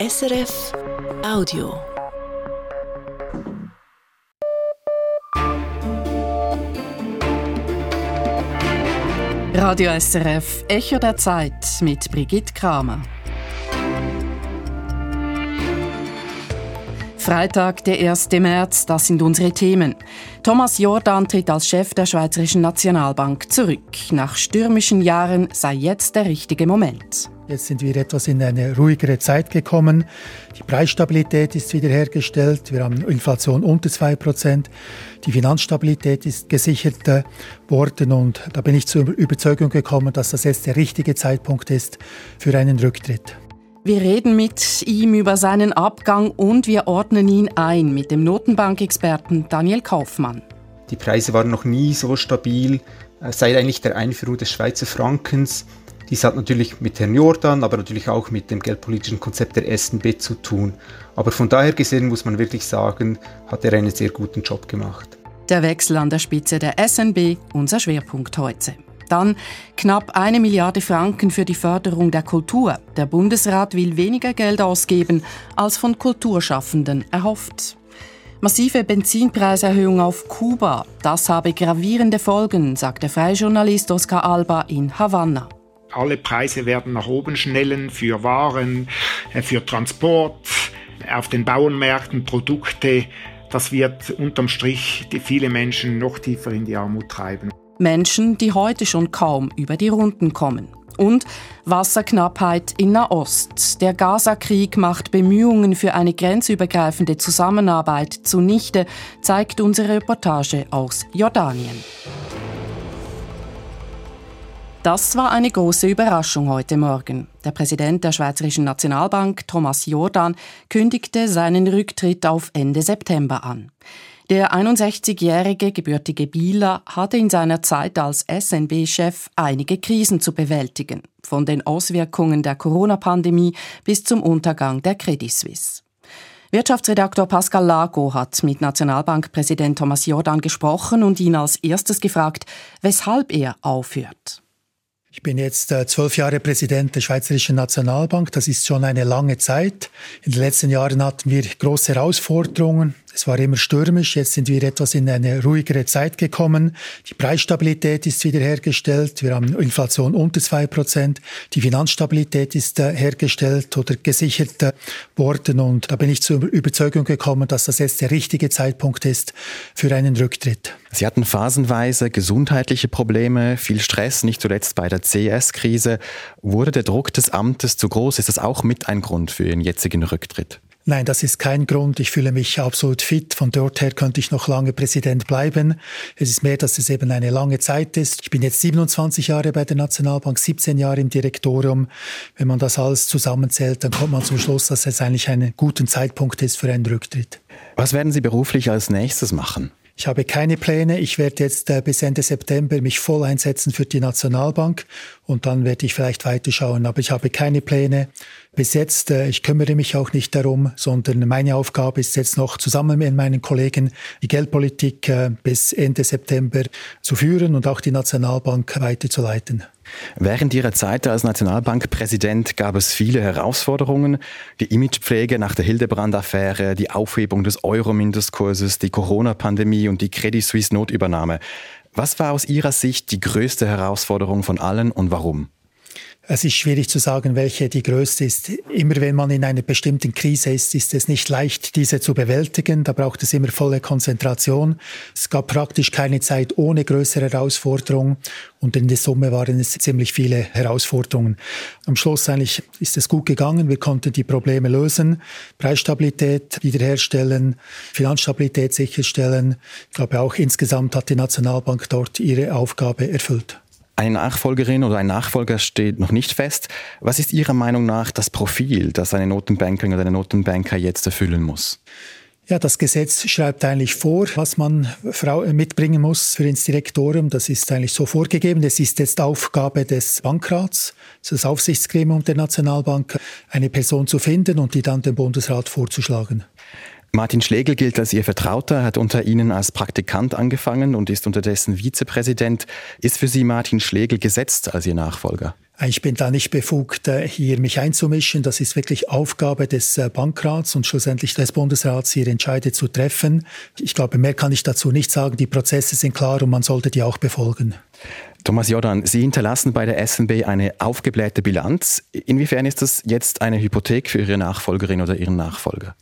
SRF Audio. Radio SRF Echo der Zeit mit Brigitte Kramer. Freitag, der 1. März, das sind unsere Themen. Thomas Jordan tritt als Chef der Schweizerischen Nationalbank zurück. Nach stürmischen Jahren sei jetzt der richtige Moment. Jetzt sind wir etwas in eine ruhigere Zeit gekommen. Die Preisstabilität ist wiederhergestellt. Wir haben Inflation unter 2%. Die Finanzstabilität ist gesichert worden und da bin ich zur Überzeugung gekommen, dass das jetzt der richtige Zeitpunkt ist für einen Rücktritt. Wir reden mit ihm über seinen Abgang und wir ordnen ihn ein mit dem Notenbankexperten Daniel Kaufmann. Die Preise waren noch nie so stabil äh, seit eigentlich der Einführung des Schweizer Frankens. Dies hat natürlich mit Herrn Jordan, aber natürlich auch mit dem geldpolitischen Konzept der SNB zu tun. Aber von daher gesehen muss man wirklich sagen, hat er einen sehr guten Job gemacht. Der Wechsel an der Spitze der SNB, unser Schwerpunkt heute. Dann knapp eine Milliarde Franken für die Förderung der Kultur. Der Bundesrat will weniger Geld ausgeben, als von Kulturschaffenden erhofft. Massive Benzinpreiserhöhung auf Kuba, das habe gravierende Folgen, sagt der freie Journalist Oscar Alba in Havanna. Alle Preise werden nach oben schnellen für Waren, äh, für Transport, auf den Bauernmärkten Produkte. Das wird unterm Strich viele Menschen noch tiefer in die Armut treiben. Menschen, die heute schon kaum über die Runden kommen. Und Wasserknappheit in Nahost. Der Gaza-Krieg macht Bemühungen für eine grenzübergreifende Zusammenarbeit zunichte, zeigt unsere Reportage aus Jordanien. Das war eine große Überraschung heute Morgen. Der Präsident der Schweizerischen Nationalbank, Thomas Jordan, kündigte seinen Rücktritt auf Ende September an. Der 61-jährige gebürtige Bieler hatte in seiner Zeit als SNB-Chef einige Krisen zu bewältigen, von den Auswirkungen der Corona-Pandemie bis zum Untergang der Credit Suisse. Wirtschaftsredaktor Pascal Lago hat mit Nationalbankpräsident Thomas Jordan gesprochen und ihn als erstes gefragt, weshalb er aufhört. Ich bin jetzt äh, zwölf Jahre Präsident der Schweizerischen Nationalbank. Das ist schon eine lange Zeit. In den letzten Jahren hatten wir große Herausforderungen. Es war immer stürmisch. Jetzt sind wir etwas in eine ruhigere Zeit gekommen. Die Preisstabilität ist wiederhergestellt. Wir haben Inflation unter zwei Prozent. Die Finanzstabilität ist äh, hergestellt oder gesichert worden. Und da bin ich zur Überzeugung gekommen, dass das jetzt der richtige Zeitpunkt ist für einen Rücktritt. Sie hatten phasenweise gesundheitliche Probleme, viel Stress, nicht zuletzt bei der CS-Krise. Wurde der Druck des Amtes zu groß? Ist das auch mit ein Grund für Ihren jetzigen Rücktritt? Nein, das ist kein Grund. Ich fühle mich absolut fit. Von dort her könnte ich noch lange Präsident bleiben. Es ist mehr, dass es eben eine lange Zeit ist. Ich bin jetzt 27 Jahre bei der Nationalbank, 17 Jahre im Direktorium. Wenn man das alles zusammenzählt, dann kommt man zum Schluss, dass es eigentlich ein guter Zeitpunkt ist für einen Rücktritt. Was werden Sie beruflich als nächstes machen? Ich habe keine Pläne. Ich werde jetzt äh, bis Ende September mich voll einsetzen für die Nationalbank und dann werde ich vielleicht weiterschauen. Aber ich habe keine Pläne. Bis jetzt, äh, ich kümmere mich auch nicht darum, sondern meine Aufgabe ist jetzt noch zusammen mit meinen Kollegen die Geldpolitik äh, bis Ende September zu führen und auch die Nationalbank weiterzuleiten. Während Ihrer Zeit als Nationalbankpräsident gab es viele Herausforderungen. Die Imagepflege nach der Hildebrand-Affäre, die Aufhebung des Euro-Mindestkurses, die Corona-Pandemie und die Credit Suisse-Notübernahme. Was war aus Ihrer Sicht die größte Herausforderung von allen und warum? Es ist schwierig zu sagen, welche die größte ist. Immer wenn man in einer bestimmten Krise ist, ist es nicht leicht, diese zu bewältigen. Da braucht es immer volle Konzentration. Es gab praktisch keine Zeit ohne größere Herausforderungen. Und in der Summe waren es ziemlich viele Herausforderungen. Am Schluss eigentlich ist es gut gegangen. Wir konnten die Probleme lösen. Preisstabilität wiederherstellen, Finanzstabilität sicherstellen. Ich glaube auch insgesamt hat die Nationalbank dort ihre Aufgabe erfüllt. Eine Nachfolgerin oder ein Nachfolger steht noch nicht fest. Was ist Ihrer Meinung nach das Profil, das eine Notenbankerin oder eine Notenbanker jetzt erfüllen muss? Ja, das Gesetz schreibt eigentlich vor, was man mitbringen muss für ins Direktorium. Das ist eigentlich so vorgegeben. Es ist jetzt Aufgabe des Bankrats, das Aufsichtsgremium der Nationalbank, eine Person zu finden und die dann dem Bundesrat vorzuschlagen. Martin Schlegel gilt als Ihr Vertrauter, hat unter Ihnen als Praktikant angefangen und ist unterdessen Vizepräsident. Ist für Sie Martin Schlegel gesetzt als Ihr Nachfolger? Ich bin da nicht befugt, äh, hier mich einzumischen. Das ist wirklich Aufgabe des äh, Bankrats und schlussendlich des Bundesrats, hier Entscheide zu treffen. Ich glaube, mehr kann ich dazu nicht sagen. Die Prozesse sind klar und man sollte die auch befolgen. Thomas Jordan, Sie hinterlassen bei der SNB eine aufgeblähte Bilanz. Inwiefern ist das jetzt eine Hypothek für Ihre Nachfolgerin oder Ihren Nachfolger?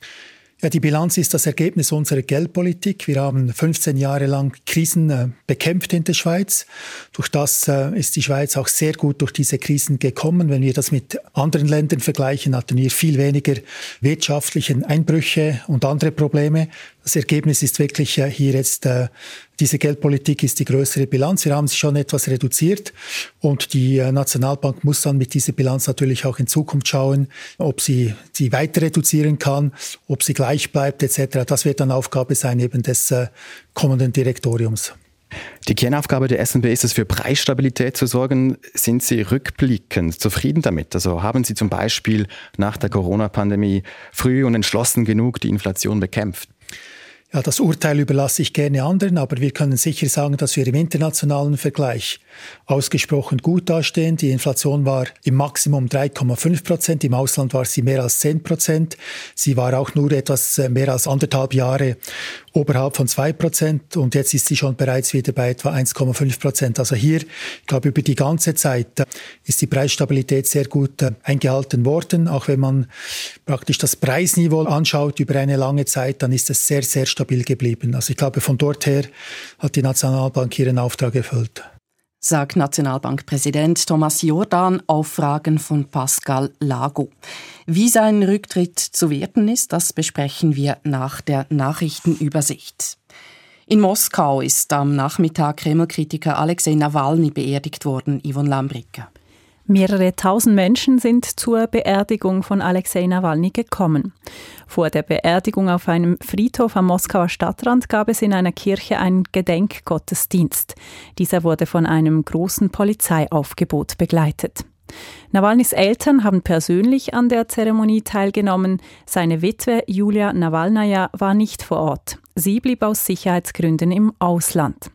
Ja, die Bilanz ist das Ergebnis unserer Geldpolitik. Wir haben 15 Jahre lang Krisen äh, bekämpft in der Schweiz. Durch das äh, ist die Schweiz auch sehr gut durch diese Krisen gekommen. Wenn wir das mit anderen Ländern vergleichen, hatten wir viel weniger wirtschaftliche Einbrüche und andere Probleme. Das Ergebnis ist wirklich äh, hier jetzt, äh, diese Geldpolitik ist die größere Bilanz. Wir haben sie schon etwas reduziert und die äh, Nationalbank muss dann mit dieser Bilanz natürlich auch in Zukunft schauen, ob sie sie weiter reduzieren kann, ob sie gleich bleibt etc. Das wird dann Aufgabe sein eben des kommenden Direktoriums. Die Kernaufgabe der SNB ist es, für Preisstabilität zu sorgen. Sind Sie rückblickend zufrieden damit? Also haben Sie zum Beispiel nach der Corona-Pandemie früh und entschlossen genug die Inflation bekämpft? Ja, das Urteil überlasse ich gerne anderen, aber wir können sicher sagen, dass wir im internationalen Vergleich ausgesprochen gut dastehen. Die Inflation war im Maximum 3,5 Prozent, im Ausland war sie mehr als 10 Prozent. Sie war auch nur etwas äh, mehr als anderthalb Jahre oberhalb von 2 Prozent und jetzt ist sie schon bereits wieder bei etwa 1,5 Prozent. Also hier, ich glaube, über die ganze Zeit äh, ist die Preisstabilität sehr gut äh, eingehalten worden. Auch wenn man praktisch das Preisniveau anschaut über eine lange Zeit, dann ist es sehr, sehr stabil geblieben. Also ich glaube, von dort her hat die Nationalbank ihren Auftrag erfüllt. Sagt Nationalbankpräsident Thomas Jordan auf Fragen von Pascal Lago. Wie sein Rücktritt zu werten ist, das besprechen wir nach der Nachrichtenübersicht. In Moskau ist am Nachmittag Kreml-Kritiker Alexei Nawalny beerdigt worden, Yvonne Lambricke. Mehrere tausend Menschen sind zur Beerdigung von Alexei Nawalny gekommen. Vor der Beerdigung auf einem Friedhof am Moskauer Stadtrand gab es in einer Kirche einen Gedenkgottesdienst. Dieser wurde von einem großen Polizeiaufgebot begleitet. Nawalnys Eltern haben persönlich an der Zeremonie teilgenommen. Seine Witwe Julia Nawalnaja war nicht vor Ort. Sie blieb aus Sicherheitsgründen im Ausland.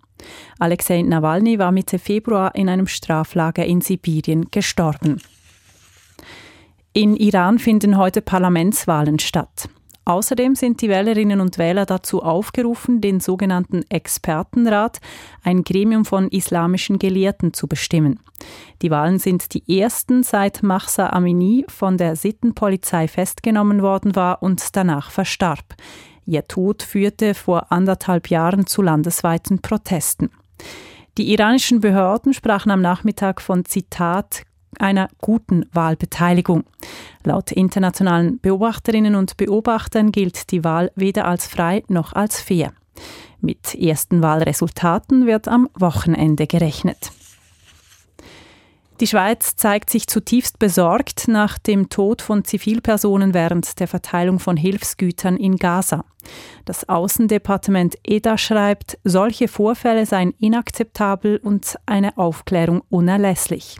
Alexei Nawalny war Mitte Februar in einem Straflager in Sibirien gestorben. In Iran finden heute Parlamentswahlen statt. Außerdem sind die Wählerinnen und Wähler dazu aufgerufen, den sogenannten Expertenrat, ein Gremium von islamischen Gelehrten, zu bestimmen. Die Wahlen sind die ersten, seit Mahsa Amini von der Sittenpolizei festgenommen worden war und danach verstarb. Ihr Tod führte vor anderthalb Jahren zu landesweiten Protesten. Die iranischen Behörden sprachen am Nachmittag von Zitat einer guten Wahlbeteiligung. Laut internationalen Beobachterinnen und Beobachtern gilt die Wahl weder als frei noch als fair. Mit ersten Wahlresultaten wird am Wochenende gerechnet. Die Schweiz zeigt sich zutiefst besorgt nach dem Tod von Zivilpersonen während der Verteilung von Hilfsgütern in Gaza. Das Außendepartement EDA schreibt, solche Vorfälle seien inakzeptabel und eine Aufklärung unerlässlich.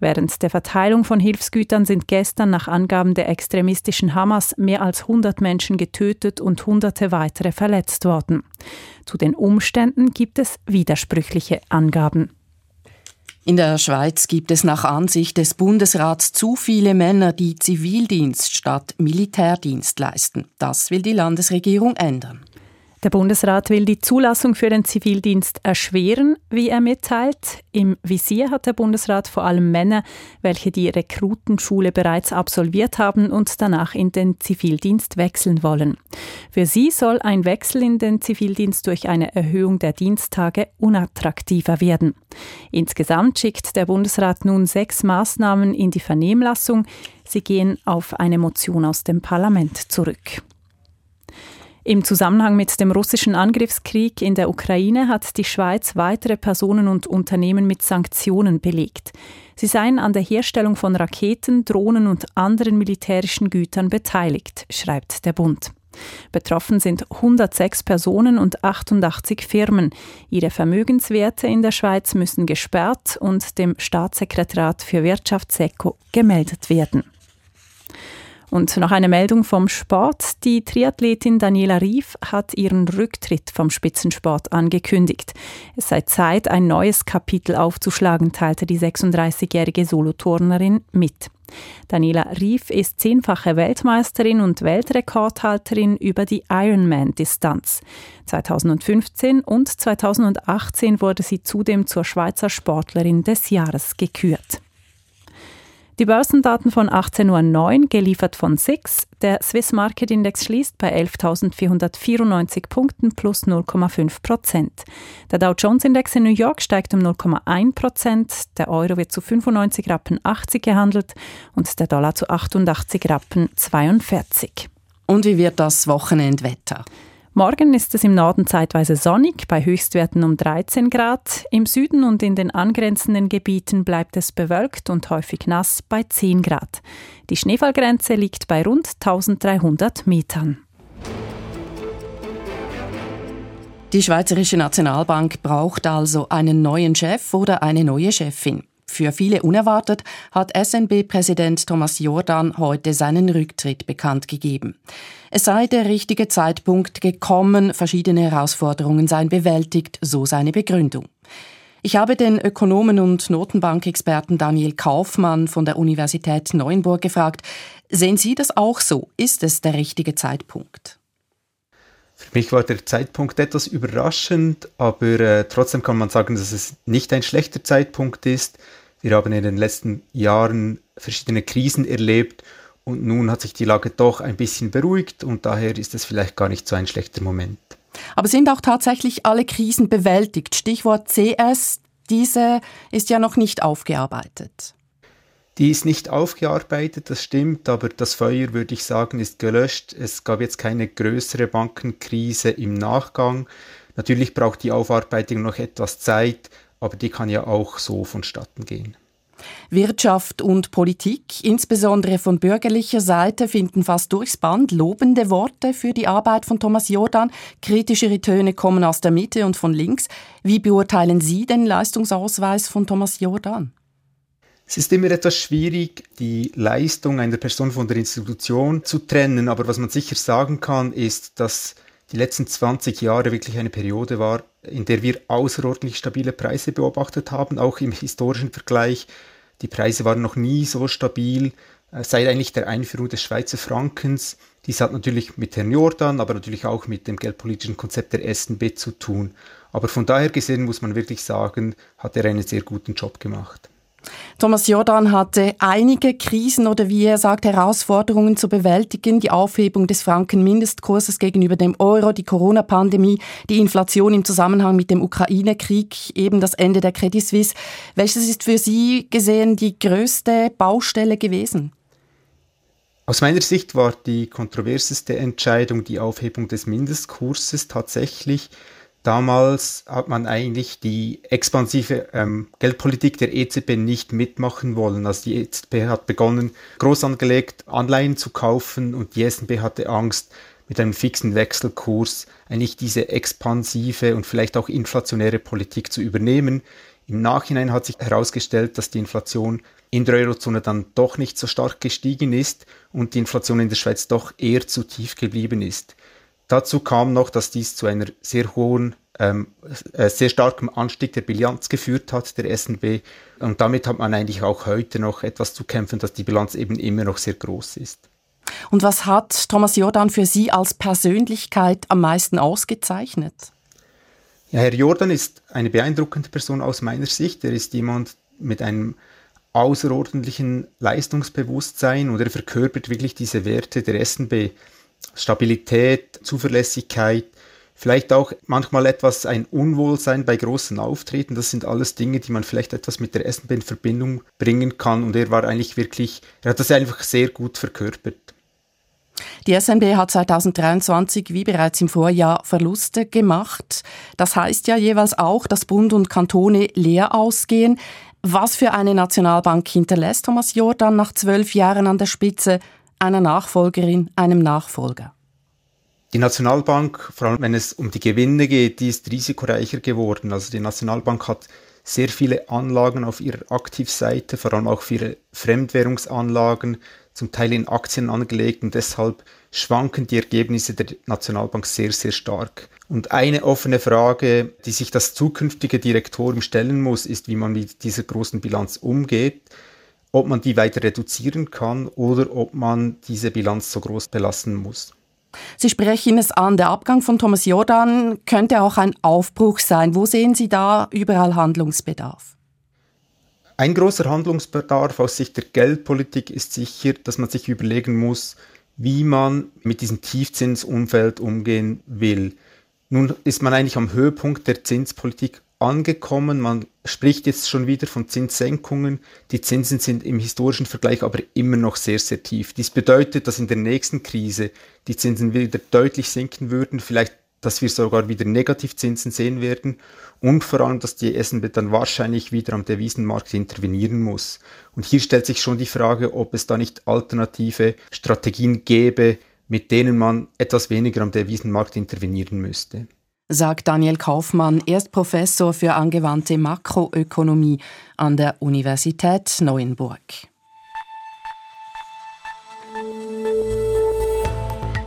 Während der Verteilung von Hilfsgütern sind gestern nach Angaben der extremistischen Hamas mehr als 100 Menschen getötet und hunderte weitere verletzt worden. Zu den Umständen gibt es widersprüchliche Angaben. In der Schweiz gibt es nach Ansicht des Bundesrats zu viele Männer, die Zivildienst statt Militärdienst leisten. Das will die Landesregierung ändern. Der Bundesrat will die Zulassung für den Zivildienst erschweren, wie er mitteilt. Im Visier hat der Bundesrat vor allem Männer, welche die Rekrutenschule bereits absolviert haben und danach in den Zivildienst wechseln wollen. Für sie soll ein Wechsel in den Zivildienst durch eine Erhöhung der Diensttage unattraktiver werden. Insgesamt schickt der Bundesrat nun sechs Maßnahmen in die Vernehmlassung. Sie gehen auf eine Motion aus dem Parlament zurück. Im Zusammenhang mit dem russischen Angriffskrieg in der Ukraine hat die Schweiz weitere Personen und Unternehmen mit Sanktionen belegt. Sie seien an der Herstellung von Raketen, Drohnen und anderen militärischen Gütern beteiligt, schreibt der Bund. Betroffen sind 106 Personen und 88 Firmen. Ihre Vermögenswerte in der Schweiz müssen gesperrt und dem Staatssekretariat für Wirtschaft SECO gemeldet werden. Und noch eine Meldung vom Sport. Die Triathletin Daniela Rief hat ihren Rücktritt vom Spitzensport angekündigt. Es sei Zeit, ein neues Kapitel aufzuschlagen, teilte die 36-jährige Soloturnerin mit. Daniela Rief ist zehnfache Weltmeisterin und Weltrekordhalterin über die Ironman-Distanz. 2015 und 2018 wurde sie zudem zur Schweizer Sportlerin des Jahres gekürt. Die Börsendaten von 18.09 Uhr, geliefert von SIX. Der Swiss Market Index schließt bei 11.494 Punkten plus 0,5 Prozent. Der Dow Jones Index in New York steigt um 0,1 Prozent. Der Euro wird zu 95 Rappen 80 gehandelt und der Dollar zu 88 Rappen 42. Und wie wird das Wochenendwetter? Morgen ist es im Norden zeitweise sonnig, bei Höchstwerten um 13 Grad. Im Süden und in den angrenzenden Gebieten bleibt es bewölkt und häufig nass bei 10 Grad. Die Schneefallgrenze liegt bei rund 1300 Metern. Die Schweizerische Nationalbank braucht also einen neuen Chef oder eine neue Chefin. Für viele unerwartet hat SNB-Präsident Thomas Jordan heute seinen Rücktritt bekannt gegeben. Es sei der richtige Zeitpunkt gekommen, verschiedene Herausforderungen seien bewältigt, so seine Begründung. Ich habe den Ökonomen und Notenbankexperten Daniel Kaufmann von der Universität Neuenburg gefragt, sehen Sie das auch so? Ist es der richtige Zeitpunkt? Für mich war der Zeitpunkt etwas überraschend, aber äh, trotzdem kann man sagen, dass es nicht ein schlechter Zeitpunkt ist. Wir haben in den letzten Jahren verschiedene Krisen erlebt und nun hat sich die Lage doch ein bisschen beruhigt und daher ist es vielleicht gar nicht so ein schlechter Moment. Aber sind auch tatsächlich alle Krisen bewältigt? Stichwort CS, diese ist ja noch nicht aufgearbeitet. Die ist nicht aufgearbeitet, das stimmt, aber das Feuer, würde ich sagen, ist gelöscht. Es gab jetzt keine größere Bankenkrise im Nachgang. Natürlich braucht die Aufarbeitung noch etwas Zeit, aber die kann ja auch so vonstatten gehen. Wirtschaft und Politik, insbesondere von bürgerlicher Seite, finden fast durchs Band lobende Worte für die Arbeit von Thomas Jordan. Kritischere Töne kommen aus der Mitte und von links. Wie beurteilen Sie den Leistungsausweis von Thomas Jordan? Es ist immer etwas schwierig, die Leistung einer Person von der Institution zu trennen, aber was man sicher sagen kann, ist, dass die letzten 20 Jahre wirklich eine Periode war, in der wir außerordentlich stabile Preise beobachtet haben, auch im historischen Vergleich. Die Preise waren noch nie so stabil seit eigentlich der Einführung des Schweizer Frankens. Dies hat natürlich mit Herrn Jordan, aber natürlich auch mit dem geldpolitischen Konzept der SNB zu tun. Aber von daher gesehen muss man wirklich sagen, hat er einen sehr guten Job gemacht. Thomas Jordan hatte einige Krisen oder wie er sagt, Herausforderungen zu bewältigen. Die Aufhebung des Franken-Mindestkurses gegenüber dem Euro, die Corona-Pandemie, die Inflation im Zusammenhang mit dem Ukraine-Krieg, eben das Ende der Credit Suisse. Welches ist für Sie gesehen die größte Baustelle gewesen? Aus meiner Sicht war die kontroverseste Entscheidung die Aufhebung des Mindestkurses tatsächlich Damals hat man eigentlich die expansive ähm, Geldpolitik der EZB nicht mitmachen wollen. Also die EZB hat begonnen, groß angelegt Anleihen zu kaufen und die SNB hatte Angst, mit einem fixen Wechselkurs eigentlich diese expansive und vielleicht auch inflationäre Politik zu übernehmen. Im Nachhinein hat sich herausgestellt, dass die Inflation in der Eurozone dann doch nicht so stark gestiegen ist und die Inflation in der Schweiz doch eher zu tief geblieben ist. Dazu kam noch, dass dies zu einer sehr hohen, ähm, äh, sehr starken Anstieg der Bilanz geführt hat, der SNB. Und damit hat man eigentlich auch heute noch etwas zu kämpfen, dass die Bilanz eben immer noch sehr groß ist. Und was hat Thomas Jordan für Sie als Persönlichkeit am meisten ausgezeichnet? Ja, Herr Jordan ist eine beeindruckende Person aus meiner Sicht. Er ist jemand mit einem außerordentlichen Leistungsbewusstsein und er verkörpert wirklich diese Werte der SNB. Stabilität, Zuverlässigkeit, vielleicht auch manchmal etwas ein Unwohlsein bei großen Auftreten. Das sind alles Dinge, die man vielleicht etwas mit der SNB in Verbindung bringen kann. Und er war eigentlich wirklich, er hat das einfach sehr gut verkörpert. Die SNB hat 2023 wie bereits im Vorjahr Verluste gemacht. Das heißt ja jeweils auch, dass Bund und Kantone leer ausgehen. Was für eine Nationalbank hinterlässt Thomas Jordan nach zwölf Jahren an der Spitze? Einer Nachfolgerin, einem Nachfolger. Die Nationalbank, vor allem wenn es um die Gewinne geht, die ist risikoreicher geworden. Also die Nationalbank hat sehr viele Anlagen auf ihrer Aktivseite, vor allem auch viele Fremdwährungsanlagen. zum Teil in Aktien angelegt und deshalb schwanken die Ergebnisse der Nationalbank sehr, sehr stark. Und eine offene Frage, die sich das zukünftige Direktorium stellen muss, ist, wie man mit dieser großen Bilanz umgeht, ob man die weiter reduzieren kann oder ob man diese Bilanz so groß belassen muss. Sie sprechen es an, der Abgang von Thomas Jordan könnte auch ein Aufbruch sein. Wo sehen Sie da überall Handlungsbedarf? Ein großer Handlungsbedarf aus Sicht der Geldpolitik ist sicher, dass man sich überlegen muss, wie man mit diesem Tiefzinsumfeld umgehen will. Nun ist man eigentlich am Höhepunkt der Zinspolitik angekommen. Man spricht jetzt schon wieder von Zinssenkungen. Die Zinsen sind im historischen Vergleich aber immer noch sehr, sehr tief. Dies bedeutet, dass in der nächsten Krise die Zinsen wieder deutlich sinken würden, vielleicht, dass wir sogar wieder Negativzinsen sehen werden und vor allem, dass die SNB dann wahrscheinlich wieder am Devisenmarkt intervenieren muss. Und hier stellt sich schon die Frage, ob es da nicht alternative Strategien gäbe, mit denen man etwas weniger am Devisenmarkt intervenieren müsste sagt Daniel Kaufmann, Erstprofessor für angewandte Makroökonomie an der Universität Neuenburg.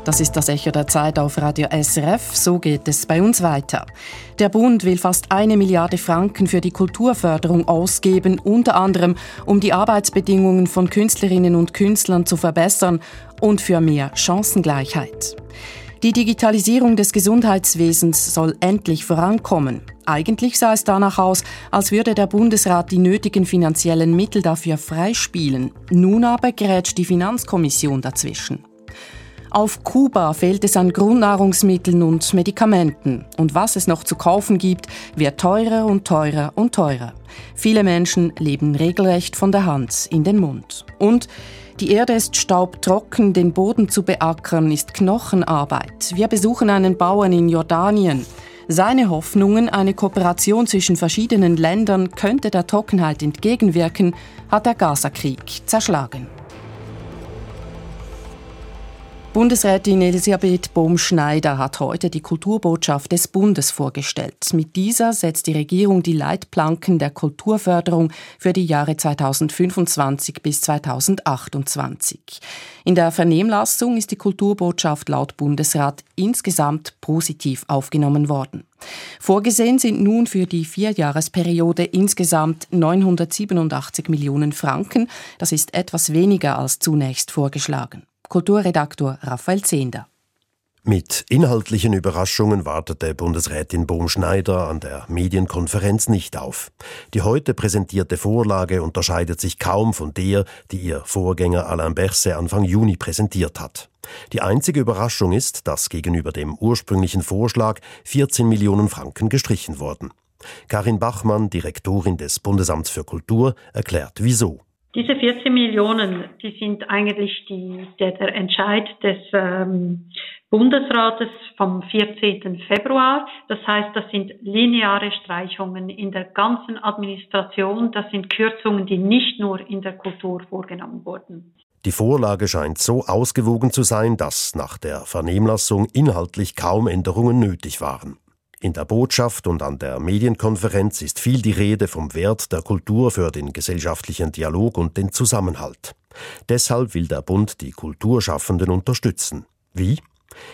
Das ist das Echo der Zeit auf Radio SRF. So geht es bei uns weiter. Der Bund will fast eine Milliarde Franken für die Kulturförderung ausgeben, unter anderem um die Arbeitsbedingungen von Künstlerinnen und Künstlern zu verbessern und für mehr Chancengleichheit. Die Digitalisierung des Gesundheitswesens soll endlich vorankommen. Eigentlich sah es danach aus, als würde der Bundesrat die nötigen finanziellen Mittel dafür freispielen. Nun aber grätscht die Finanzkommission dazwischen. Auf Kuba fehlt es an Grundnahrungsmitteln und Medikamenten. Und was es noch zu kaufen gibt, wird teurer und teurer und teurer. Viele Menschen leben regelrecht von der Hand in den Mund. Und die Erde ist staubtrocken, den Boden zu beackern ist Knochenarbeit. Wir besuchen einen Bauern in Jordanien. Seine Hoffnungen, eine Kooperation zwischen verschiedenen Ländern könnte der Trockenheit entgegenwirken, hat der Gaza-Krieg zerschlagen. Bundesrätin Elisabeth Bohm-Schneider hat heute die Kulturbotschaft des Bundes vorgestellt. Mit dieser setzt die Regierung die Leitplanken der Kulturförderung für die Jahre 2025 bis 2028. In der Vernehmlassung ist die Kulturbotschaft laut Bundesrat insgesamt positiv aufgenommen worden. Vorgesehen sind nun für die Vierjahresperiode insgesamt 987 Millionen Franken. Das ist etwas weniger als zunächst vorgeschlagen. Kulturredaktor Raphael Zehnder. Mit inhaltlichen Überraschungen wartete Bundesrätin Bohm-Schneider an der Medienkonferenz nicht auf. Die heute präsentierte Vorlage unterscheidet sich kaum von der, die ihr Vorgänger Alain Berset Anfang Juni präsentiert hat. Die einzige Überraschung ist, dass gegenüber dem ursprünglichen Vorschlag 14 Millionen Franken gestrichen wurden. Karin Bachmann, Direktorin des Bundesamts für Kultur, erklärt wieso. Diese 14 Millionen, die sind eigentlich die, der, der Entscheid des ähm, Bundesrates vom 14. Februar. Das heißt, das sind lineare Streichungen in der ganzen Administration. Das sind Kürzungen, die nicht nur in der Kultur vorgenommen wurden. Die Vorlage scheint so ausgewogen zu sein, dass nach der Vernehmlassung inhaltlich kaum Änderungen nötig waren. In der Botschaft und an der Medienkonferenz ist viel die Rede vom Wert der Kultur für den gesellschaftlichen Dialog und den Zusammenhalt. Deshalb will der Bund die Kulturschaffenden unterstützen. Wie?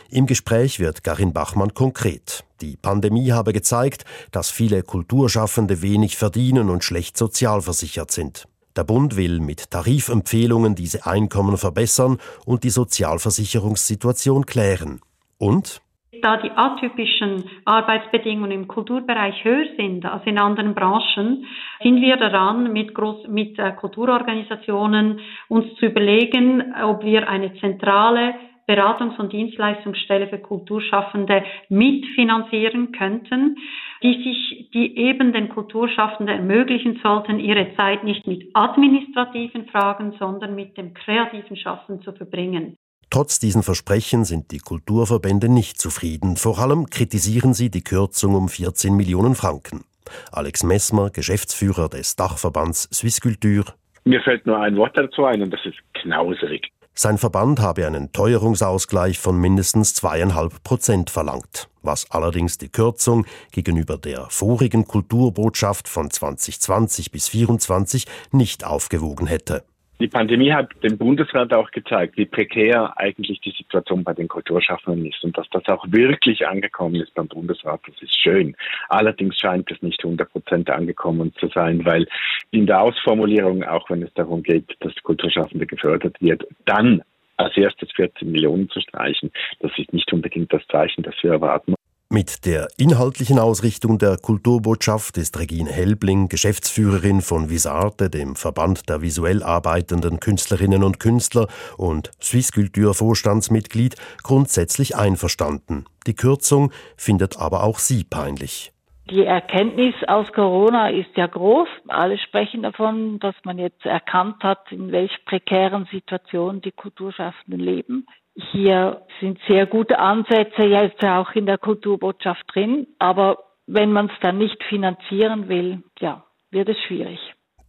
Im Gespräch wird Garin Bachmann konkret. Die Pandemie habe gezeigt, dass viele Kulturschaffende wenig verdienen und schlecht sozialversichert sind. Der Bund will mit Tarifempfehlungen diese Einkommen verbessern und die Sozialversicherungssituation klären. Und da die atypischen Arbeitsbedingungen im Kulturbereich höher sind als in anderen Branchen, sind wir daran, mit, Groß mit äh, Kulturorganisationen uns zu überlegen, ob wir eine zentrale Beratungs- und Dienstleistungsstelle für Kulturschaffende mitfinanzieren könnten, die sich, die eben den Kulturschaffenden ermöglichen sollten, ihre Zeit nicht mit administrativen Fragen, sondern mit dem kreativen Schaffen zu verbringen. Trotz diesen Versprechen sind die Kulturverbände nicht zufrieden. Vor allem kritisieren sie die Kürzung um 14 Millionen Franken. Alex Messmer, Geschäftsführer des Dachverbands Swisskultur. Mir fällt nur ein Wort dazu ein und das ist knauserig. Sein Verband habe einen Teuerungsausgleich von mindestens zweieinhalb Prozent verlangt, was allerdings die Kürzung gegenüber der vorigen Kulturbotschaft von 2020 bis 2024 nicht aufgewogen hätte. Die Pandemie hat dem Bundesrat auch gezeigt, wie prekär eigentlich die Situation bei den Kulturschaffenden ist und dass das auch wirklich angekommen ist beim Bundesrat. Das ist schön. Allerdings scheint es nicht 100 Prozent angekommen zu sein, weil in der Ausformulierung, auch wenn es darum geht, dass Kulturschaffende gefördert wird, dann als erstes 14 Millionen zu streichen, das ist nicht unbedingt das Zeichen, das wir erwarten. Mit der inhaltlichen Ausrichtung der Kulturbotschaft ist Regine Helbling, Geschäftsführerin von Visarte, dem Verband der visuell arbeitenden Künstlerinnen und Künstler und Swisskultur Vorstandsmitglied, grundsätzlich einverstanden. Die Kürzung findet aber auch sie peinlich. Die Erkenntnis aus Corona ist ja groß. Alle sprechen davon, dass man jetzt erkannt hat, in welch prekären Situationen die Kulturschaffenden leben. Hier sind sehr gute Ansätze jetzt auch in der Kulturbotschaft drin, aber wenn man es dann nicht finanzieren will, ja, wird es schwierig.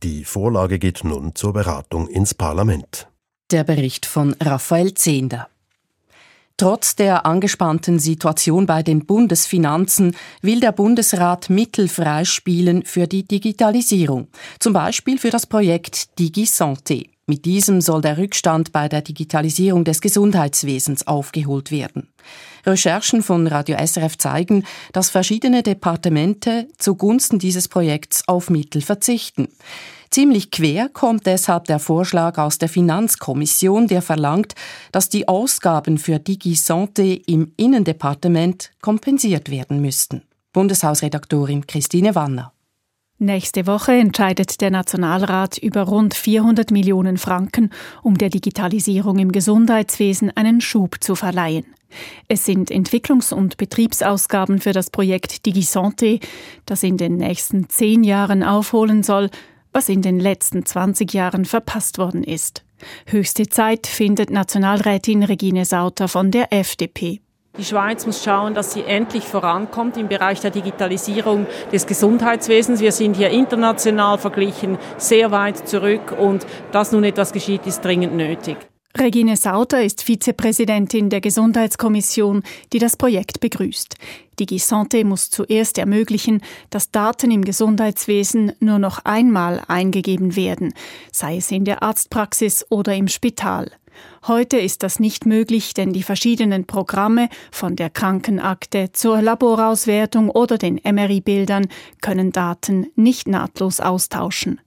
Die Vorlage geht nun zur Beratung ins Parlament. Der Bericht von Raphael Zehnder. Trotz der angespannten Situation bei den Bundesfinanzen will der Bundesrat Mittel freispielen für die Digitalisierung, zum Beispiel für das Projekt DigiSanté. Mit diesem soll der Rückstand bei der Digitalisierung des Gesundheitswesens aufgeholt werden. Recherchen von Radio SRF zeigen, dass verschiedene Departemente zugunsten dieses Projekts auf Mittel verzichten. Ziemlich quer kommt deshalb der Vorschlag aus der Finanzkommission, der verlangt, dass die Ausgaben für DigiSanté im Innendepartement kompensiert werden müssten. Bundeshausredaktorin Christine Wanner. Nächste Woche entscheidet der Nationalrat über rund 400 Millionen Franken, um der Digitalisierung im Gesundheitswesen einen Schub zu verleihen. Es sind Entwicklungs- und Betriebsausgaben für das Projekt DigiSanté, das in den nächsten zehn Jahren aufholen soll, was in den letzten 20 Jahren verpasst worden ist. Höchste Zeit findet Nationalrätin Regine Sauter von der FDP. Die Schweiz muss schauen, dass sie endlich vorankommt im Bereich der Digitalisierung des Gesundheitswesens. Wir sind hier international verglichen sehr weit zurück und dass nun etwas geschieht, ist dringend nötig. Regine Sauter ist Vizepräsidentin der Gesundheitskommission, die das Projekt begrüßt. DigiSanté muss zuerst ermöglichen, dass Daten im Gesundheitswesen nur noch einmal eingegeben werden, sei es in der Arztpraxis oder im Spital. Heute ist das nicht möglich, denn die verschiedenen Programme von der Krankenakte zur Laborauswertung oder den MRI-Bildern können Daten nicht nahtlos austauschen.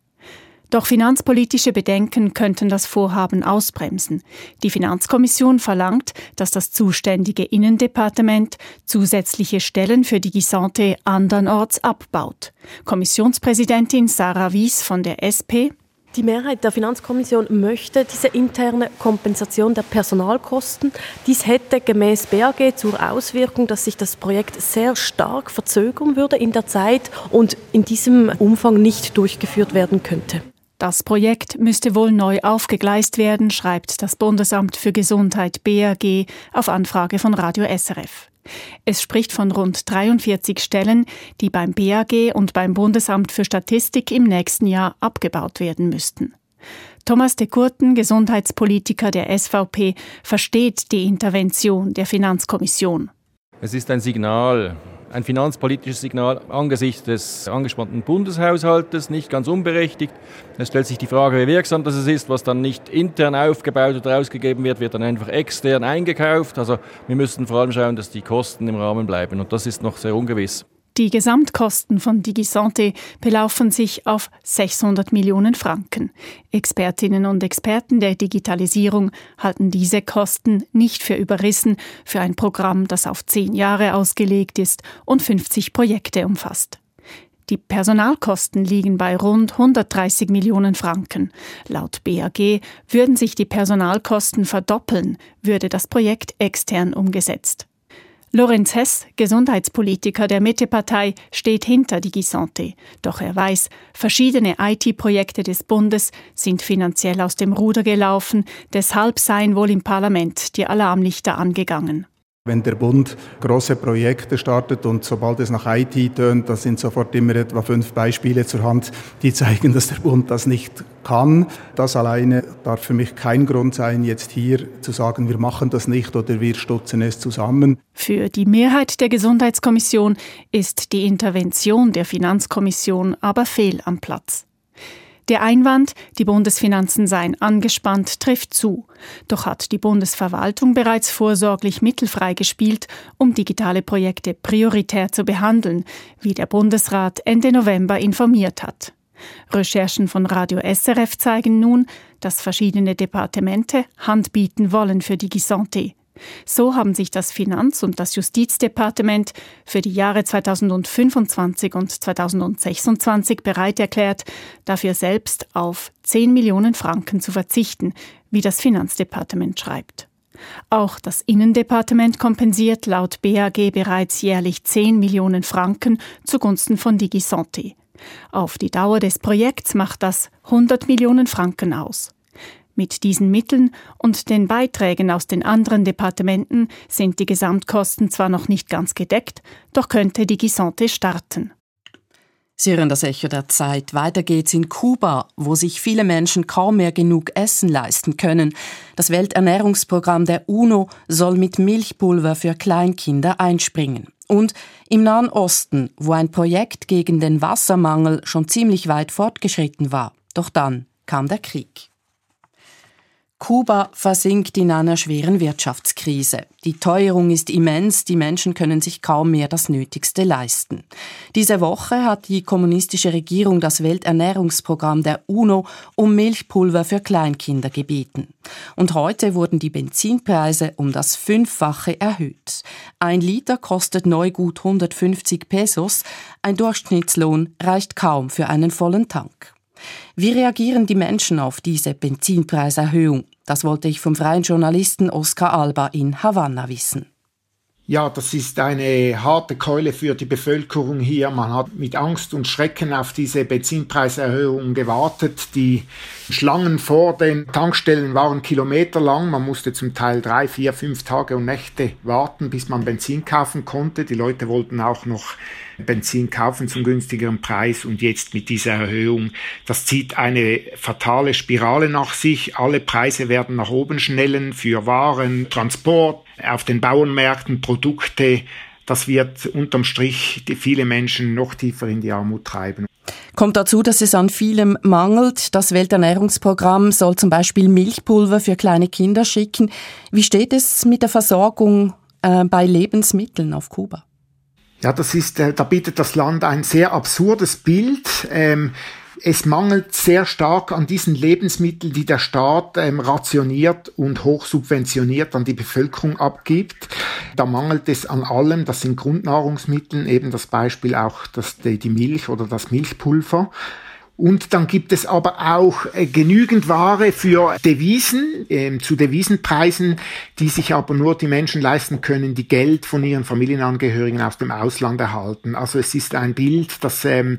Doch finanzpolitische Bedenken könnten das Vorhaben ausbremsen. Die Finanzkommission verlangt, dass das zuständige Innendepartement zusätzliche Stellen für die Gisante andernorts abbaut. Kommissionspräsidentin Sarah Wies von der SP die Mehrheit der Finanzkommission möchte diese interne Kompensation der Personalkosten. Dies hätte gemäß BAG zur Auswirkung, dass sich das Projekt sehr stark verzögern würde in der Zeit und in diesem Umfang nicht durchgeführt werden könnte. Das Projekt müsste wohl neu aufgegleist werden, schreibt das Bundesamt für Gesundheit BAG auf Anfrage von Radio SRF. Es spricht von rund 43 Stellen, die beim BAG und beim Bundesamt für Statistik im nächsten Jahr abgebaut werden müssten. Thomas de Kurten, Gesundheitspolitiker der SVP, versteht die Intervention der Finanzkommission. Es ist ein Signal ein finanzpolitisches Signal angesichts des angespannten Bundeshaushaltes, nicht ganz unberechtigt. Es stellt sich die Frage, wie wirksam das ist, was dann nicht intern aufgebaut oder ausgegeben wird, wird dann einfach extern eingekauft. Also wir müssen vor allem schauen, dass die Kosten im Rahmen bleiben und das ist noch sehr ungewiss. Die Gesamtkosten von DigiSanté belaufen sich auf 600 Millionen Franken. Expertinnen und Experten der Digitalisierung halten diese Kosten nicht für überrissen für ein Programm, das auf zehn Jahre ausgelegt ist und 50 Projekte umfasst. Die Personalkosten liegen bei rund 130 Millionen Franken. Laut BAG würden sich die Personalkosten verdoppeln, würde das Projekt extern umgesetzt. Lorenz Hess, Gesundheitspolitiker der Mitte-Partei, steht hinter DigiSanté. Doch er weiß, verschiedene IT-Projekte des Bundes sind finanziell aus dem Ruder gelaufen, deshalb seien wohl im Parlament die Alarmlichter angegangen. Wenn der Bund große Projekte startet und sobald es nach IT tönt, da sind sofort immer etwa fünf Beispiele zur Hand, die zeigen, dass der Bund das nicht kann. Das alleine darf für mich kein Grund sein, jetzt hier zu sagen, wir machen das nicht oder wir stutzen es zusammen. Für die Mehrheit der Gesundheitskommission ist die Intervention der Finanzkommission aber fehl am Platz. Der Einwand, die Bundesfinanzen seien angespannt, trifft zu. Doch hat die Bundesverwaltung bereits vorsorglich Mittel freigespielt, um digitale Projekte prioritär zu behandeln, wie der Bundesrat Ende November informiert hat. Recherchen von Radio SRF zeigen nun, dass verschiedene Departemente Hand bieten wollen für DigiSanté. So haben sich das Finanz- und das Justizdepartement für die Jahre 2025 und 2026 bereit erklärt, dafür selbst auf 10 Millionen Franken zu verzichten, wie das Finanzdepartement schreibt. Auch das Innendepartement kompensiert laut BAG bereits jährlich 10 Millionen Franken zugunsten von DigiSanté. Auf die Dauer des Projekts macht das 100 Millionen Franken aus. Mit diesen Mitteln und den Beiträgen aus den anderen Departementen sind die Gesamtkosten zwar noch nicht ganz gedeckt, doch könnte die Gisante starten. Sie hören das Echo der Zeit. Weiter geht's in Kuba, wo sich viele Menschen kaum mehr genug Essen leisten können. Das Welternährungsprogramm der UNO soll mit Milchpulver für Kleinkinder einspringen. Und im Nahen Osten, wo ein Projekt gegen den Wassermangel schon ziemlich weit fortgeschritten war. Doch dann kam der Krieg. Kuba versinkt in einer schweren Wirtschaftskrise. Die Teuerung ist immens, die Menschen können sich kaum mehr das Nötigste leisten. Diese Woche hat die kommunistische Regierung das Welternährungsprogramm der UNO um Milchpulver für Kleinkinder gebeten. Und heute wurden die Benzinpreise um das Fünffache erhöht. Ein Liter kostet neu gut 150 Pesos, ein Durchschnittslohn reicht kaum für einen vollen Tank. Wie reagieren die Menschen auf diese Benzinpreiserhöhung? Das wollte ich vom freien Journalisten Oscar Alba in Havanna wissen. Ja, das ist eine harte Keule für die Bevölkerung hier. Man hat mit Angst und Schrecken auf diese Benzinpreiserhöhung gewartet. Die Schlangen vor den Tankstellen waren kilometerlang. Man musste zum Teil drei, vier, fünf Tage und Nächte warten, bis man Benzin kaufen konnte. Die Leute wollten auch noch Benzin kaufen zum günstigeren Preis und jetzt mit dieser Erhöhung, das zieht eine fatale Spirale nach sich. Alle Preise werden nach oben schnellen für Waren, Transport, auf den Bauernmärkten Produkte. Das wird unterm Strich viele Menschen noch tiefer in die Armut treiben. Kommt dazu, dass es an vielem mangelt. Das Welternährungsprogramm soll zum Beispiel Milchpulver für kleine Kinder schicken. Wie steht es mit der Versorgung äh, bei Lebensmitteln auf Kuba? Ja, das ist, äh, da bietet das Land ein sehr absurdes Bild. Ähm, es mangelt sehr stark an diesen Lebensmitteln, die der Staat ähm, rationiert und hochsubventioniert an die Bevölkerung abgibt. Da mangelt es an allem. Das sind Grundnahrungsmittel, eben das Beispiel auch das, die Milch oder das Milchpulver. Und dann gibt es aber auch äh, genügend Ware für Devisen, äh, zu Devisenpreisen, die sich aber nur die Menschen leisten können, die Geld von ihren Familienangehörigen aus dem Ausland erhalten. Also es ist ein Bild, dass ähm,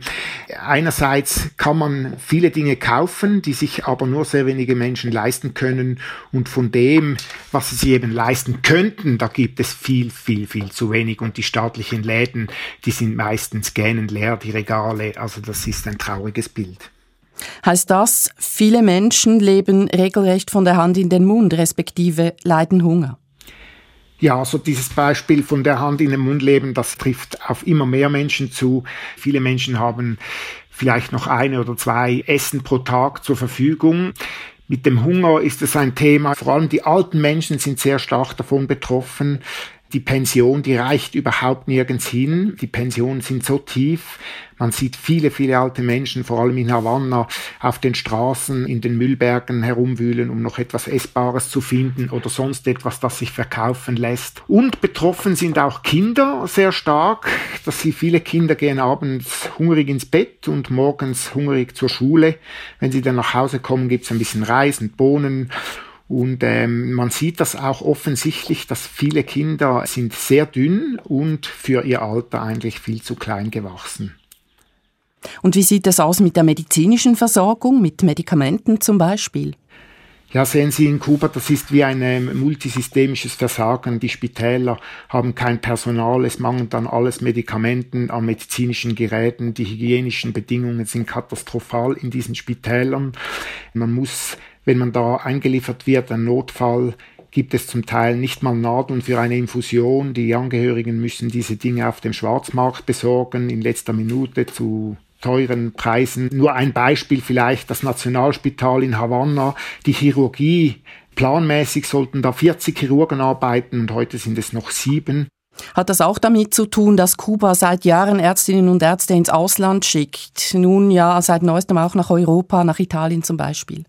einerseits kann man viele Dinge kaufen, die sich aber nur sehr wenige Menschen leisten können. Und von dem, was sie sich eben leisten könnten, da gibt es viel, viel, viel zu wenig. Und die staatlichen Läden, die sind meistens gähnend leer, die Regale. Also das ist ein trauriges Bild. Heißt das, viele Menschen leben regelrecht von der Hand in den Mund, respektive leiden Hunger? Ja, so dieses Beispiel von der Hand in den Mund leben, das trifft auf immer mehr Menschen zu. Viele Menschen haben vielleicht noch eine oder zwei Essen pro Tag zur Verfügung. Mit dem Hunger ist es ein Thema. Vor allem die alten Menschen sind sehr stark davon betroffen. Die Pension, die reicht überhaupt nirgends hin. Die Pensionen sind so tief. Man sieht viele, viele alte Menschen, vor allem in Havanna, auf den Straßen, in den Müllbergen herumwühlen, um noch etwas Essbares zu finden oder sonst etwas, das sich verkaufen lässt. Und betroffen sind auch Kinder sehr stark, dass sie viele Kinder gehen abends hungrig ins Bett und morgens hungrig zur Schule. Wenn sie dann nach Hause kommen, gibt's ein bisschen Reis und Bohnen und ähm, man sieht das auch offensichtlich, dass viele Kinder sind sehr dünn und für ihr Alter eigentlich viel zu klein gewachsen. Und wie sieht es aus mit der medizinischen Versorgung, mit Medikamenten zum Beispiel? Ja, sehen Sie in Kuba, das ist wie ein ähm, multisystemisches Versagen. Die Spitäler haben kein Personal, es mangelt an alles Medikamenten, an medizinischen Geräten, die hygienischen Bedingungen sind katastrophal in diesen Spitälern. Man muss wenn man da eingeliefert wird, ein Notfall, gibt es zum Teil nicht mal Nadeln für eine Infusion. Die Angehörigen müssen diese Dinge auf dem Schwarzmarkt besorgen, in letzter Minute zu teuren Preisen. Nur ein Beispiel vielleicht, das Nationalspital in Havanna, die Chirurgie. Planmäßig sollten da 40 Chirurgen arbeiten und heute sind es noch sieben. Hat das auch damit zu tun, dass Kuba seit Jahren Ärztinnen und Ärzte ins Ausland schickt? Nun ja, seit neuestem auch nach Europa, nach Italien zum Beispiel.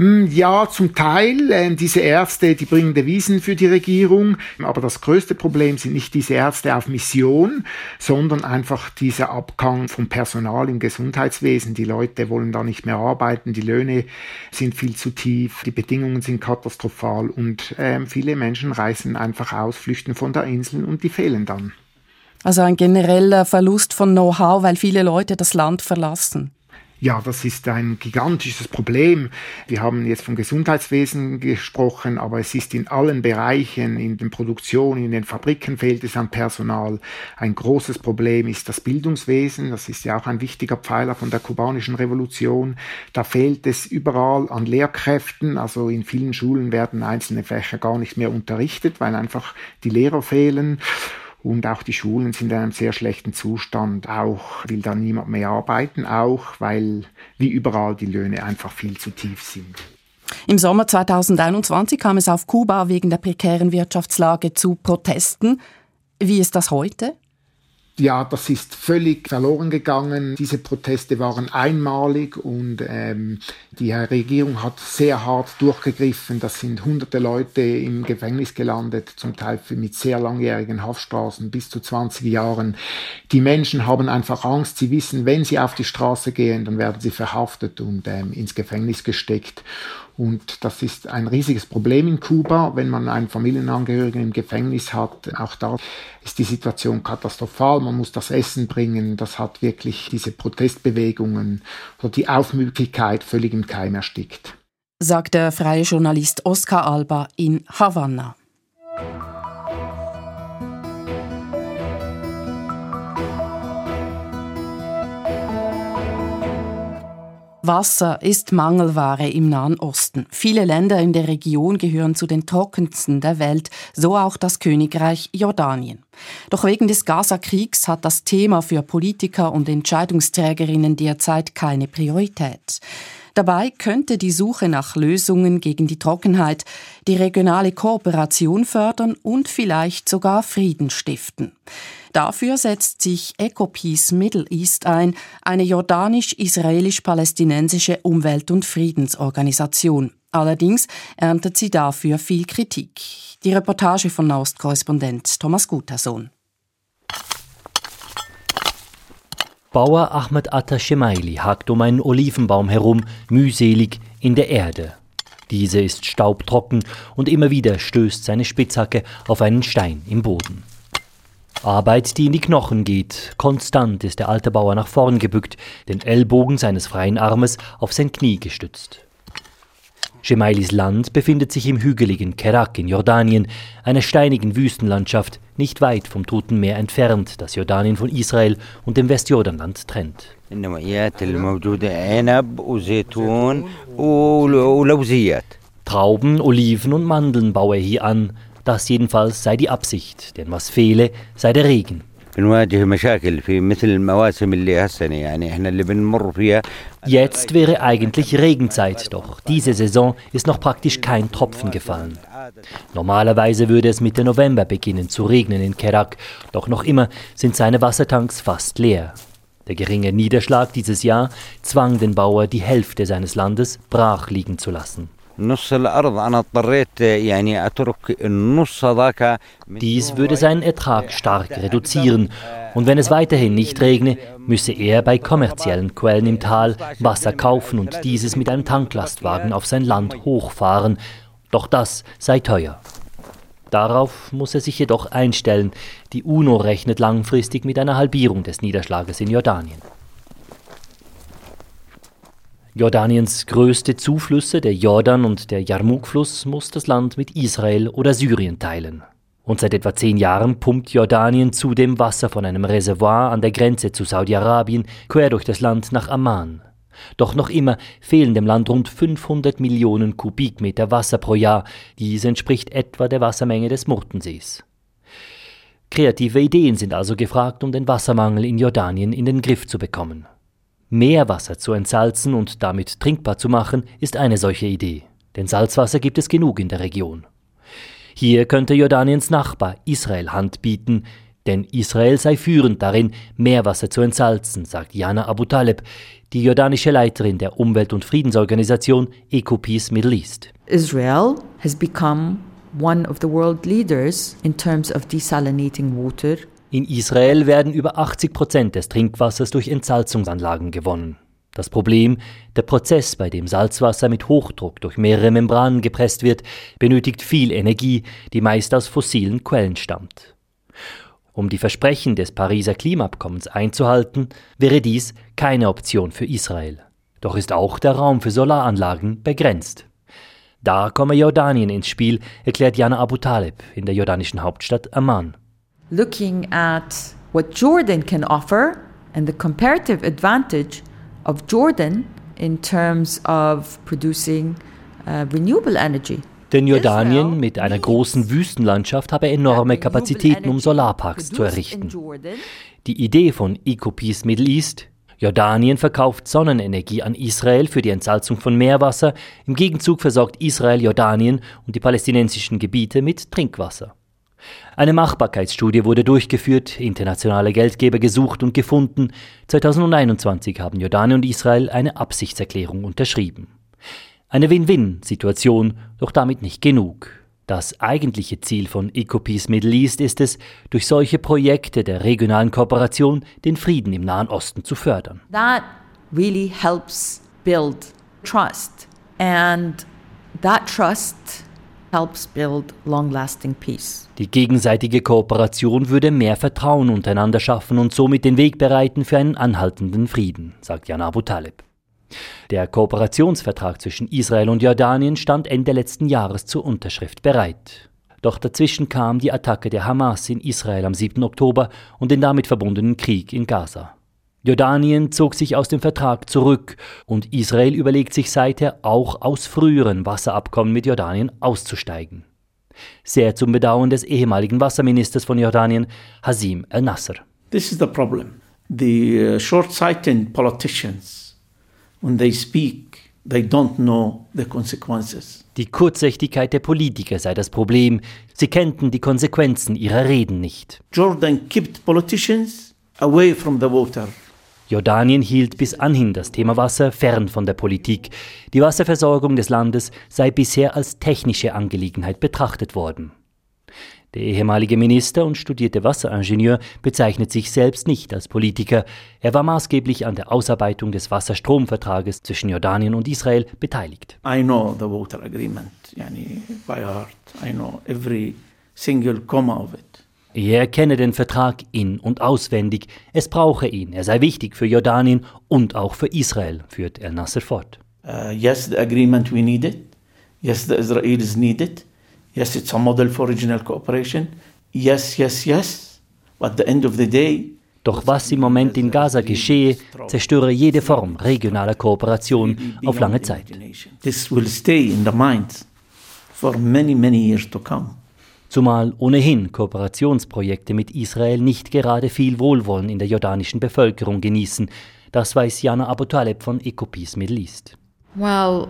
Hm, ja, zum Teil. Äh, diese Ärzte, die bringen Devisen für die Regierung. Aber das größte Problem sind nicht diese Ärzte auf Mission, sondern einfach dieser Abgang vom Personal im Gesundheitswesen. Die Leute wollen da nicht mehr arbeiten, die Löhne sind viel zu tief, die Bedingungen sind katastrophal und äh, viele Menschen reisen einfach aus, flüchten von der Insel und die fehlen dann. Also ein genereller Verlust von Know-how, weil viele Leute das Land verlassen. Ja, das ist ein gigantisches Problem. Wir haben jetzt vom Gesundheitswesen gesprochen, aber es ist in allen Bereichen, in den Produktionen, in den Fabriken fehlt es an Personal. Ein großes Problem ist das Bildungswesen. Das ist ja auch ein wichtiger Pfeiler von der kubanischen Revolution. Da fehlt es überall an Lehrkräften. Also in vielen Schulen werden einzelne Fächer gar nicht mehr unterrichtet, weil einfach die Lehrer fehlen. Und auch die Schulen sind in einem sehr schlechten Zustand. Auch will da niemand mehr arbeiten, auch weil wie überall die Löhne einfach viel zu tief sind. Im Sommer 2021 kam es auf Kuba wegen der prekären Wirtschaftslage zu Protesten. Wie ist das heute? Ja, das ist völlig verloren gegangen. Diese Proteste waren einmalig und ähm, die Regierung hat sehr hart durchgegriffen. Das sind hunderte Leute im Gefängnis gelandet, zum Teil mit sehr langjährigen Haftstraßen bis zu 20 Jahren. Die Menschen haben einfach Angst. Sie wissen, wenn sie auf die Straße gehen, dann werden sie verhaftet und ähm, ins Gefängnis gesteckt. Und das ist ein riesiges Problem in Kuba, wenn man einen Familienangehörigen im Gefängnis hat. Auch da ist die Situation katastrophal. Man muss das Essen bringen. Das hat wirklich diese Protestbewegungen oder die Aufmüdigkeit völlig im Keim erstickt. Sagt der freie Journalist Oscar Alba in Havanna. Wasser ist Mangelware im Nahen Osten. Viele Länder in der Region gehören zu den trockensten der Welt, so auch das Königreich Jordanien. Doch wegen des Gaza-Kriegs hat das Thema für Politiker und Entscheidungsträgerinnen derzeit keine Priorität. Dabei könnte die Suche nach Lösungen gegen die Trockenheit die regionale Kooperation fördern und vielleicht sogar Frieden stiften. Dafür setzt sich EcoPeace Middle East ein, eine jordanisch-israelisch-palästinensische Umwelt- und Friedensorganisation. Allerdings erntet sie dafür viel Kritik. Die Reportage von Naust-Korrespondent Thomas Gutersohn. Bauer Ahmed Atta Shemaili hakt um einen Olivenbaum herum, mühselig in der Erde. Diese ist staubtrocken und immer wieder stößt seine Spitzhacke auf einen Stein im Boden. Arbeit, die in die Knochen geht. Konstant ist der alte Bauer nach vorn gebückt, den Ellbogen seines freien Armes auf sein Knie gestützt. Gemailis Land befindet sich im hügeligen Kerak in Jordanien, einer steinigen Wüstenlandschaft, nicht weit vom Toten Meer entfernt, das Jordanien von Israel und dem Westjordanland trennt. Trauben, Oliven und Mandeln baue er hier an, das jedenfalls sei die Absicht, denn was fehle, sei der Regen. Jetzt wäre eigentlich Regenzeit, doch diese Saison ist noch praktisch kein Tropfen gefallen. Normalerweise würde es Mitte November beginnen zu regnen in Kerak, doch noch immer sind seine Wassertanks fast leer. Der geringe Niederschlag dieses Jahr zwang den Bauer, die Hälfte seines Landes brach liegen zu lassen. Dies würde seinen Ertrag stark reduzieren und wenn es weiterhin nicht regne, müsse er bei kommerziellen Quellen im Tal Wasser kaufen und dieses mit einem Tanklastwagen auf sein Land hochfahren. Doch das sei teuer. Darauf muss er sich jedoch einstellen. Die UNO rechnet langfristig mit einer Halbierung des Niederschlages in Jordanien. Jordaniens größte Zuflüsse, der Jordan und der Jarmuk-Fluss, muss das Land mit Israel oder Syrien teilen. Und seit etwa zehn Jahren pumpt Jordanien zudem Wasser von einem Reservoir an der Grenze zu Saudi-Arabien quer durch das Land nach Amman. Doch noch immer fehlen dem Land rund 500 Millionen Kubikmeter Wasser pro Jahr. Dies entspricht etwa der Wassermenge des Murtensees. Kreative Ideen sind also gefragt, um den Wassermangel in Jordanien in den Griff zu bekommen. Meerwasser zu entsalzen und damit trinkbar zu machen, ist eine solche Idee. Denn Salzwasser gibt es genug in der Region. Hier könnte Jordaniens Nachbar Israel Hand bieten, denn Israel sei führend darin, Meerwasser zu entsalzen, sagt Jana Abu Taleb, die jordanische Leiterin der Umwelt- und Friedensorganisation Ecopeace Middle East. Israel has become one of the world leaders in terms of desalinating water. In Israel werden über 80 Prozent des Trinkwassers durch Entsalzungsanlagen gewonnen. Das Problem, der Prozess, bei dem Salzwasser mit Hochdruck durch mehrere Membranen gepresst wird, benötigt viel Energie, die meist aus fossilen Quellen stammt. Um die Versprechen des Pariser Klimaabkommens einzuhalten, wäre dies keine Option für Israel. Doch ist auch der Raum für Solaranlagen begrenzt. Da komme Jordanien ins Spiel, erklärt Jana Abu Taleb in der jordanischen Hauptstadt Amman. Looking at what Jordan can offer and the comparative advantage of Jordan in terms of producing uh, renewable energy. Denn Jordanien mit einer großen Wüstenlandschaft habe enorme Kapazitäten, um Solarparks zu errichten. Die Idee von EcoPeace Middle East, Jordanien verkauft Sonnenenergie an Israel für die Entsalzung von Meerwasser, im Gegenzug versorgt Israel Jordanien und die palästinensischen Gebiete mit Trinkwasser. Eine Machbarkeitsstudie wurde durchgeführt, internationale Geldgeber gesucht und gefunden. 2021 haben Jordanien und Israel eine Absichtserklärung unterschrieben. Eine Win-Win-Situation, doch damit nicht genug. Das eigentliche Ziel von EcoPeace Middle East ist es, durch solche Projekte der regionalen Kooperation den Frieden im Nahen Osten zu fördern. That really helps build trust and that trust helps build long-lasting peace. Die gegenseitige Kooperation würde mehr Vertrauen untereinander schaffen und somit den Weg bereiten für einen anhaltenden Frieden, sagt Jan Abu Taleb. Der Kooperationsvertrag zwischen Israel und Jordanien stand Ende letzten Jahres zur Unterschrift bereit. Doch dazwischen kam die Attacke der Hamas in Israel am 7. Oktober und den damit verbundenen Krieg in Gaza. Jordanien zog sich aus dem Vertrag zurück und Israel überlegt sich seither auch aus früheren Wasserabkommen mit Jordanien auszusteigen. Sehr zum Bedauern des ehemaligen Wasserministers von Jordanien, Hasim el-Nasser. This is the problem. The uh, short-sighted politicians when they speak, they don't know the consequences. Die Kurzsichtigkeit der Politiker sei das Problem. Sie kennten die Konsequenzen ihrer Reden nicht. Jordan kept politicians away from the water. Jordanien hielt bis anhin das Thema Wasser fern von der Politik. Die Wasserversorgung des Landes sei bisher als technische Angelegenheit betrachtet worden. Der ehemalige Minister und studierte Wasseringenieur bezeichnet sich selbst nicht als Politiker. Er war maßgeblich an der Ausarbeitung des Wasserstromvertrages zwischen Jordanien und Israel beteiligt. I know the water agreement, yani by heart. I know every single comma of it. Er kenne den Vertrag in- und auswendig. Es brauche ihn. Er sei wichtig für Jordanien und auch für Israel, führt El Nasser fort. Uh, yes, the agreement we need it. Yes, the Israelis need it. Yes, it's a model for regional cooperation. Yes, yes, yes. But at the end of the day, Doch was im Moment in Gaza geschehe, zerstöre jede Form regionaler Kooperation auf lange Zeit. this will stay in the minds for many, many years to come. Zumal ohnehin Kooperationsprojekte mit Israel nicht gerade viel Wohlwollen in der jordanischen Bevölkerung genießen. Das weiß Jana Abu Taleb von Ecopeace Middle East. Well,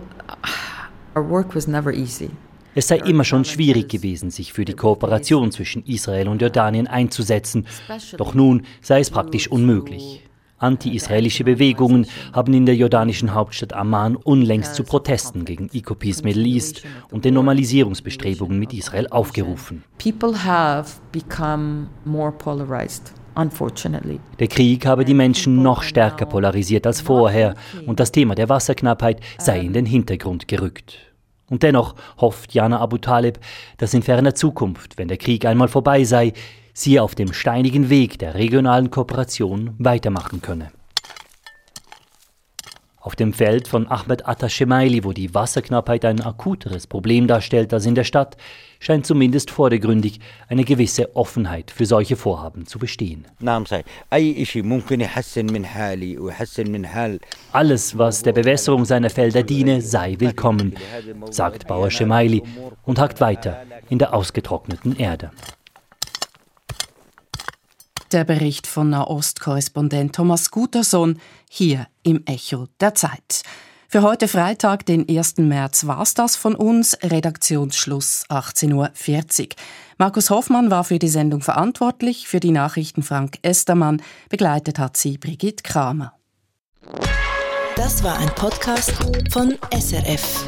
our work was never easy. Es sei immer schon schwierig gewesen, sich für die Kooperation zwischen Israel und Jordanien einzusetzen, doch nun sei es praktisch unmöglich. Anti-israelische Bewegungen haben in der jordanischen Hauptstadt Amman unlängst zu Protesten gegen Ecopeace Middle East und den Normalisierungsbestrebungen mit Israel aufgerufen. People have become more polarized. Der Krieg habe die Menschen noch stärker polarisiert als vorher und das Thema der Wasserknappheit sei in den Hintergrund gerückt. Und dennoch hofft Jana Abu Taleb, dass in ferner Zukunft, wenn der Krieg einmal vorbei sei, sie auf dem steinigen Weg der regionalen Kooperation weitermachen könne. Auf dem Feld von Ahmed Atta Shemaili, wo die Wasserknappheit ein akuteres Problem darstellt als in der Stadt, scheint zumindest vordergründig eine gewisse Offenheit für solche Vorhaben zu bestehen. Alles, was der Bewässerung seiner Felder diene, sei willkommen, sagt Bauer Shemaili und hakt weiter in der ausgetrockneten Erde. Der Bericht von Nahost-Korrespondent Thomas Gutersohn hier im Echo der Zeit. Für heute Freitag, den 1. März, war's das von uns. Redaktionsschluss 18.40 Uhr. Markus Hoffmann war für die Sendung verantwortlich, für die Nachrichten Frank Estermann. Begleitet hat sie Brigitte Kramer. Das war ein Podcast von SRF.